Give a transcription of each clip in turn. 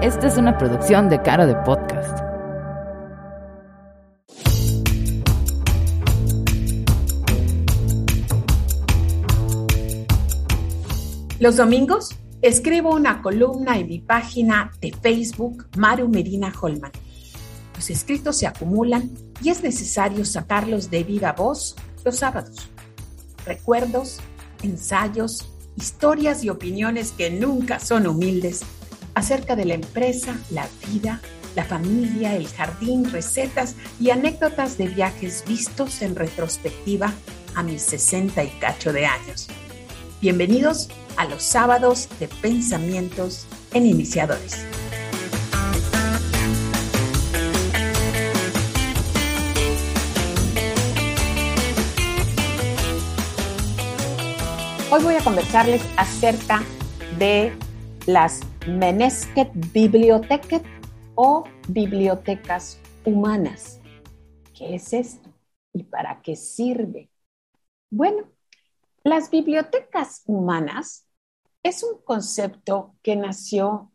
Esta es una producción de Cara de Podcast. Los domingos escribo una columna en mi página de Facebook Maru Medina Holman. Los escritos se acumulan y es necesario sacarlos de viva voz los sábados. Recuerdos, ensayos, historias y opiniones que nunca son humildes acerca de la empresa, la vida, la familia, el jardín, recetas y anécdotas de viajes vistos en retrospectiva a mis 60 y cacho de años. Bienvenidos a los sábados de pensamientos en iniciadores. Hoy voy a conversarles acerca de las Menesket Biblioteket o bibliotecas humanas. ¿Qué es esto y para qué sirve? Bueno, las bibliotecas humanas es un concepto que nació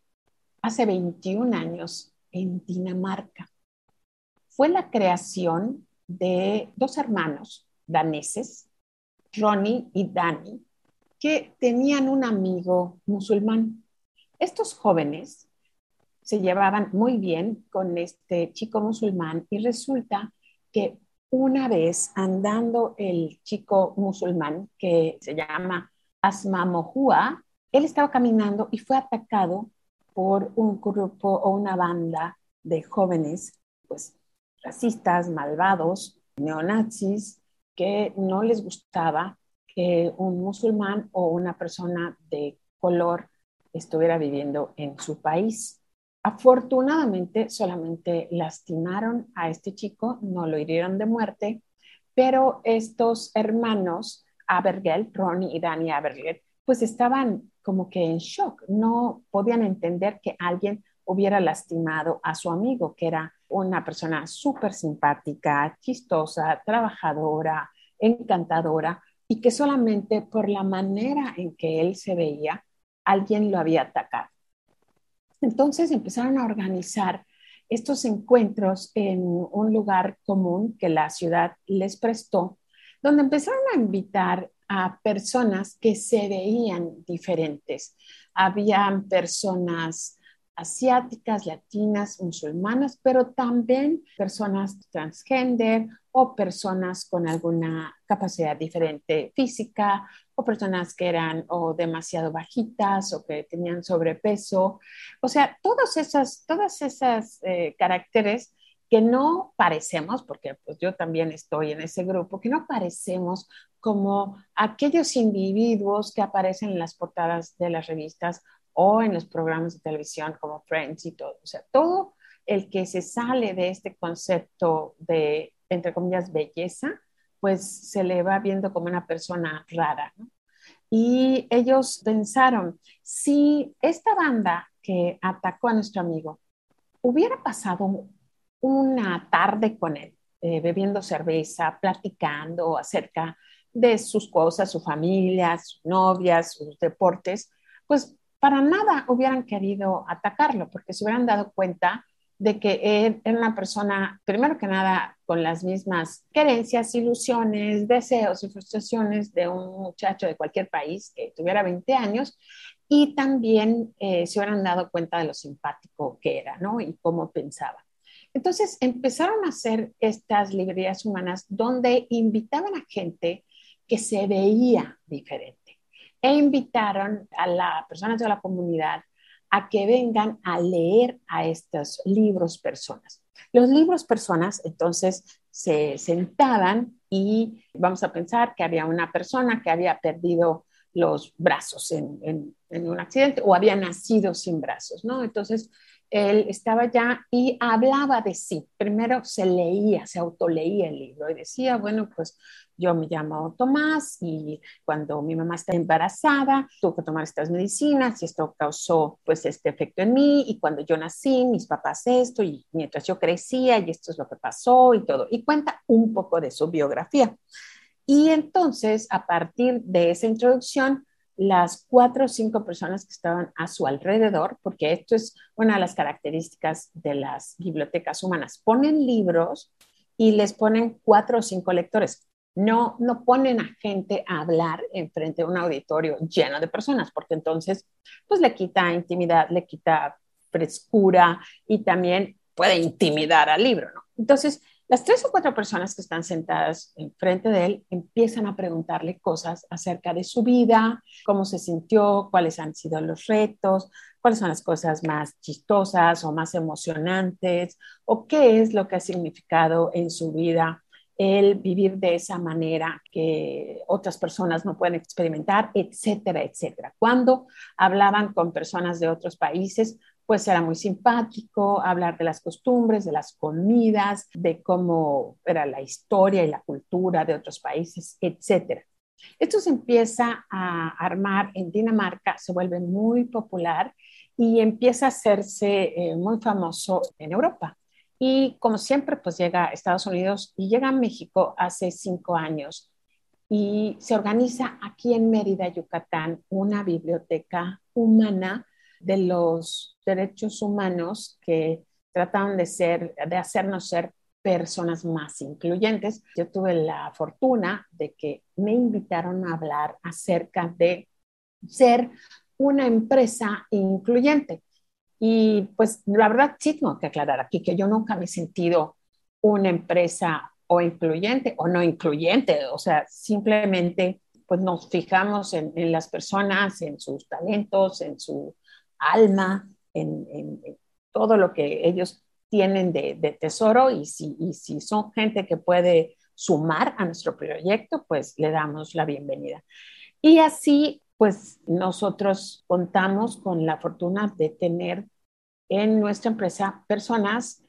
hace 21 años en Dinamarca. Fue la creación de dos hermanos daneses, Ronnie y Danny, que tenían un amigo musulmán. Estos jóvenes se llevaban muy bien con este chico musulmán y resulta que una vez andando el chico musulmán que se llama Asma Mohua, él estaba caminando y fue atacado por un grupo o una banda de jóvenes, pues racistas, malvados, neonazis, que no les gustaba que un musulmán o una persona de color estuviera viviendo en su país. Afortunadamente, solamente lastimaron a este chico, no lo hirieron de muerte, pero estos hermanos, Abergel, Ronnie y Danny Abergel, pues estaban como que en shock, no podían entender que alguien hubiera lastimado a su amigo, que era una persona súper simpática, chistosa, trabajadora, encantadora, y que solamente por la manera en que él se veía, alguien lo había atacado. Entonces empezaron a organizar estos encuentros en un lugar común que la ciudad les prestó, donde empezaron a invitar a personas que se veían diferentes. Habían personas asiáticas, latinas, musulmanas, pero también personas transgénero o personas con alguna capacidad diferente física o personas que eran o demasiado bajitas o que tenían sobrepeso. O sea, todas esas, todas esas eh, caracteres que no parecemos, porque pues yo también estoy en ese grupo, que no parecemos como aquellos individuos que aparecen en las portadas de las revistas o en los programas de televisión como Friends y todo. O sea, todo el que se sale de este concepto de, entre comillas, belleza, pues se le va viendo como una persona rara. Y ellos pensaron, si esta banda que atacó a nuestro amigo hubiera pasado una tarde con él, eh, bebiendo cerveza, platicando acerca de sus cosas, su familia, sus novias, sus deportes, pues para nada hubieran querido atacarlo, porque se hubieran dado cuenta de que era una persona, primero que nada, con las mismas creencias, ilusiones, deseos y frustraciones de un muchacho de cualquier país que tuviera 20 años, y también eh, se hubieran dado cuenta de lo simpático que era, ¿no? Y cómo pensaba. Entonces empezaron a hacer estas librerías humanas donde invitaban a gente que se veía diferente e invitaron a las personas de la comunidad a que vengan a leer a estos libros personas. Los libros personas entonces se sentaban y vamos a pensar que había una persona que había perdido los brazos en, en, un accidente o había nacido sin brazos, ¿no? Entonces él estaba ya y hablaba de sí. Primero se leía, se autoleía el libro y decía, bueno, pues yo me llamo Tomás y cuando mi mamá está embarazada, tuve que tomar estas medicinas y esto causó pues este efecto en mí y cuando yo nací, mis papás esto y mientras yo crecía y esto es lo que pasó y todo. Y cuenta un poco de su biografía. Y entonces, a partir de esa introducción, las cuatro o cinco personas que estaban a su alrededor, porque esto es una de las características de las bibliotecas humanas. Ponen libros y les ponen cuatro o cinco lectores. No, no ponen a gente a hablar en frente de un auditorio lleno de personas, porque entonces pues le quita intimidad, le quita frescura y también puede intimidar al libro. Entonces, las tres o cuatro personas que están sentadas enfrente de él empiezan a preguntarle cosas acerca de su vida, cómo se sintió, cuáles han sido los retos, cuáles son las cosas más chistosas o más emocionantes, o qué es lo que ha significado en su vida el vivir de esa manera que otras personas no pueden experimentar, etcétera, etcétera. Cuando hablaban con personas de otros países, pues era muy simpático hablar de las costumbres, de las comidas, de cómo era la historia y la cultura de otros países, etcétera. Esto se empieza a armar en Dinamarca, se vuelve muy popular y empieza a hacerse eh, muy famoso en Europa. Y como siempre, pues llega a Estados Unidos y llega a México hace cinco años y se organiza aquí en Mérida, Yucatán, una biblioteca humana de los derechos humanos que trataban de ser, de hacernos ser personas más incluyentes. Yo tuve la fortuna de que me invitaron a hablar acerca de ser una empresa incluyente. Y pues la verdad sí tengo que aclarar aquí que yo nunca me he sentido una empresa o incluyente o no incluyente, o sea, simplemente pues nos fijamos en, en las personas, en sus talentos, en su alma, en, todo lo que ellos tienen de, tesoro y si, son gente que puede sumar a nuestro proyecto, pues le damos la bienvenida. Y así, pues nosotros contamos con la fortuna de tener en nuestra empresa personas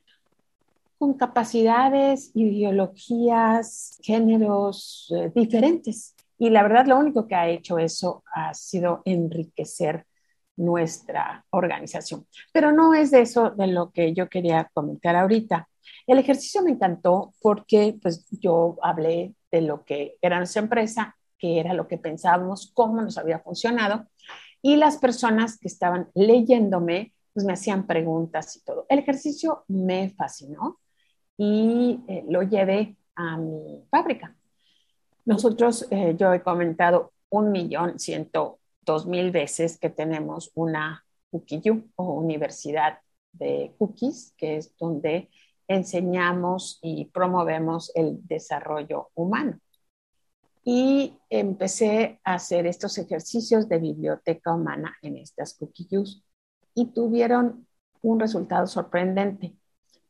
con capacidades, ideologías, géneros eh, diferentes. Y la verdad, lo único que ha hecho eso ha sido enriquecer nuestra organización. Pero no es de eso de lo que yo quería comentar ahorita. El ejercicio me encantó porque pues yo hablé de lo que era nuestra empresa, que era lo que pensábamos, cómo nos había funcionado y las personas que estaban leyéndome pues me hacían preguntas y todo. El ejercicio me fascinó y eh, lo llevé a mi fábrica. Nosotros, eh, yo he comentado un millón ciento dos mil veces que tenemos una Cookie o Universidad de Cookies, que es donde enseñamos y promovemos el desarrollo humano. Y empecé a hacer estos ejercicios de biblioteca humana en estas Cookie y tuvieron un resultado sorprendente.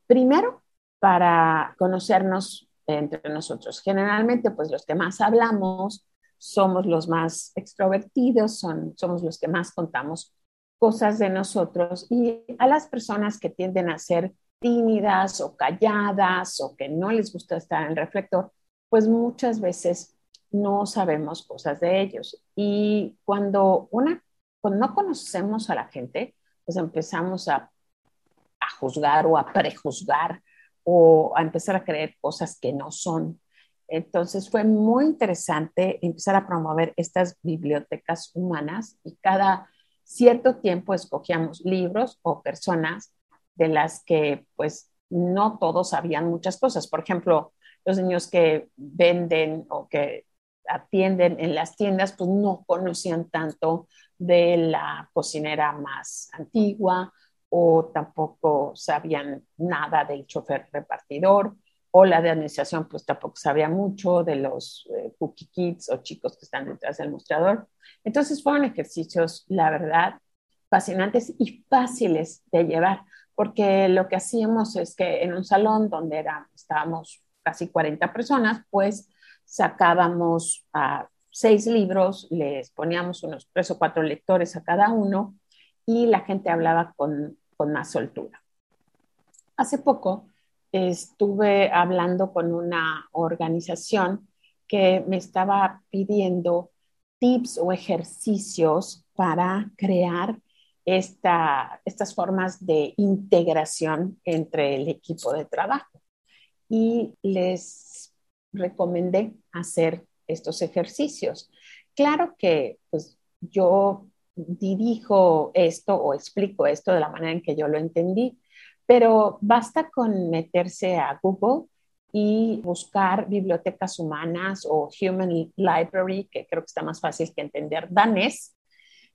Primero, para conocernos entre nosotros. Generalmente, pues los que más hablamos somos los más extrovertidos, son, somos los que más contamos cosas de nosotros y a las personas que tienden a ser tímidas o calladas o que no les gusta estar en el reflector, pues muchas veces no sabemos cosas de ellos. Y cuando, una, no conocemos a la gente, pues empezamos a, a juzgar o a prejuzgar o a empezar a creer cosas que no son. Entonces fue muy interesante empezar a promover estas bibliotecas humanas y cada cierto tiempo escogíamos libros o personas de las que pues no todos sabían muchas cosas. Por ejemplo, los niños que venden o que atienden en las tiendas pues no conocían tanto de la cocinera más antigua o tampoco sabían nada del chofer repartidor o la de administración, pues tampoco sabía mucho de los eh, cookie kids o chicos que están detrás del mostrador. Entonces fueron ejercicios, la verdad, fascinantes y fáciles de llevar, porque lo que hacíamos es que en un salón donde era, estábamos casi 40 personas, pues sacábamos a seis libros, les poníamos unos tres o cuatro lectores a cada uno y la gente hablaba con, con más soltura. Hace poco estuve hablando con una organización que me estaba pidiendo tips o ejercicios para crear estas formas de integración entre el equipo de trabajo. Y les recomendé hacer estos ejercicios. Claro que pues, yo dirijo esto o explico esto de la manera en que yo lo entendí, pero basta con meterse a Google y buscar bibliotecas humanas o Human Library, que creo que está más fácil que entender, danés,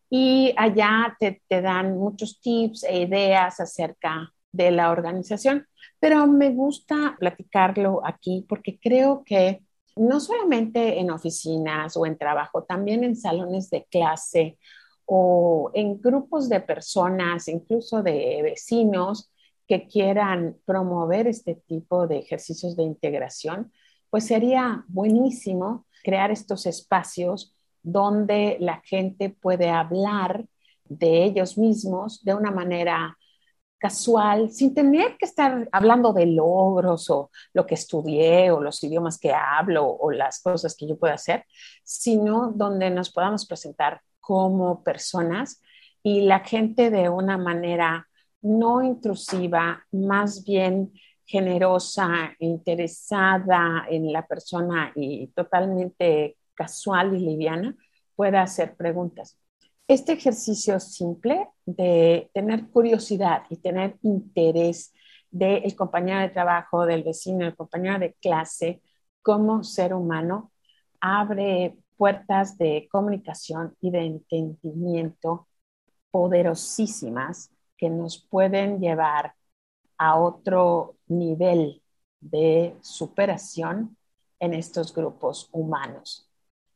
y allá te, te dan muchos tips e ideas acerca de la organización, pero me gusta platicarlo aquí porque creo que no solamente en oficinas o en trabajo, también en salones de clase o en grupos de personas, incluso de vecinos que quieran promover este tipo de ejercicios de integración, pues sería buenísimo crear estos espacios donde la gente puede hablar de ellos mismos de una manera casual, sin tener que estar hablando de logros o lo que estudié o los idiomas que hablo o las cosas que yo pueda hacer, sino donde nos podamos presentar como personas y la gente de una manera no intrusiva, más bien generosa, interesada en la persona y totalmente casual y liviana, pueda hacer preguntas. Este ejercicio simple de tener curiosidad y tener interés del compañero de trabajo, del vecino, del compañero de clase, como ser humano, abre puertas de comunicación y de entendimiento poderosísimas que nos pueden llevar a otro nivel de superación en estos grupos humanos.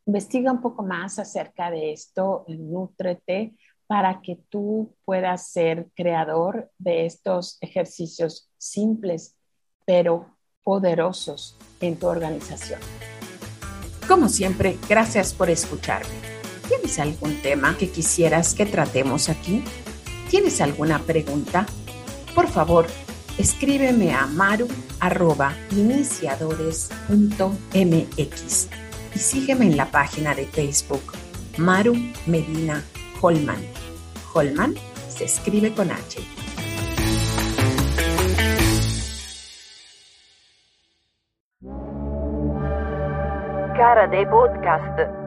Investiga un poco más acerca de esto, nutrete para que tú puedas ser creador de estos ejercicios simples pero poderosos en tu organización. Como siempre, gracias por escucharme. ¿Tienes algún tema que quisieras que tratemos aquí? ¿Tienes alguna pregunta? Por favor, escríbeme a maru.iniciadores.mx y sígueme en la página de Facebook Maru Medina Holman. Holman se escribe con H. Cara de podcast.